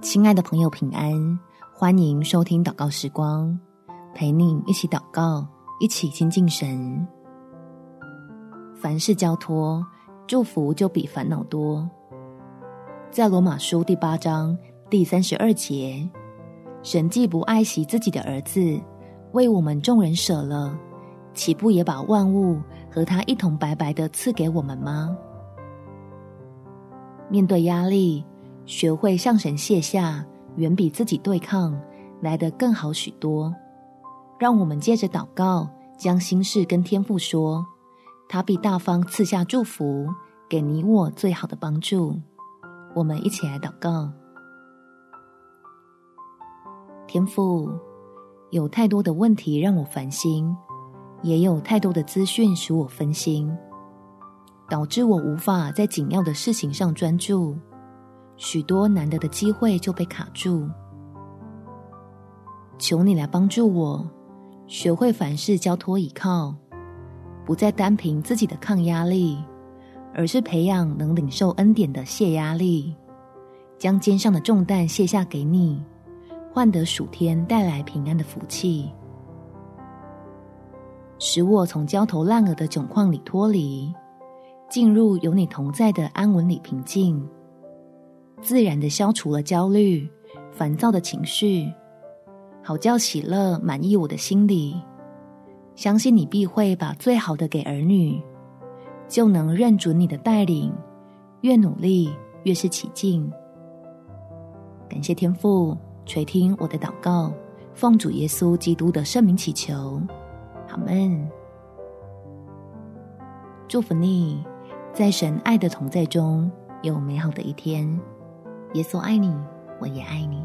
亲爱的朋友，平安！欢迎收听祷告时光，陪你一起祷告，一起亲近神。凡事交托，祝福就比烦恼多。在罗马书第八章第三十二节，神既不爱惜自己的儿子，为我们众人舍了，岂不也把万物和他一同白白的赐给我们吗？面对压力，学会向神卸下，远比自己对抗来得更好许多。让我们借着祷告，将心事跟天父说，他必大方赐下祝福，给你我最好的帮助。我们一起来祷告。天父，有太多的问题让我烦心，也有太多的资讯使我分心，导致我无法在紧要的事情上专注。许多难得的机会就被卡住，求你来帮助我，学会凡事交托倚靠，不再单凭自己的抗压力，而是培养能领受恩典的卸压力，将肩上的重担卸下给你，换得暑天带来平安的福气，使我从焦头烂额的窘况里脱离，进入有你同在的安稳里平静。自然的消除了焦虑、烦躁的情绪，好叫喜乐满意我的心里。相信你必会把最好的给儿女，就能认准你的带领，越努力越是起劲。感谢天父垂听我的祷告，奉主耶稣基督的圣名祈求，阿们。祝福你，在神爱的同在中有美好的一天。耶稣爱你，我也爱你。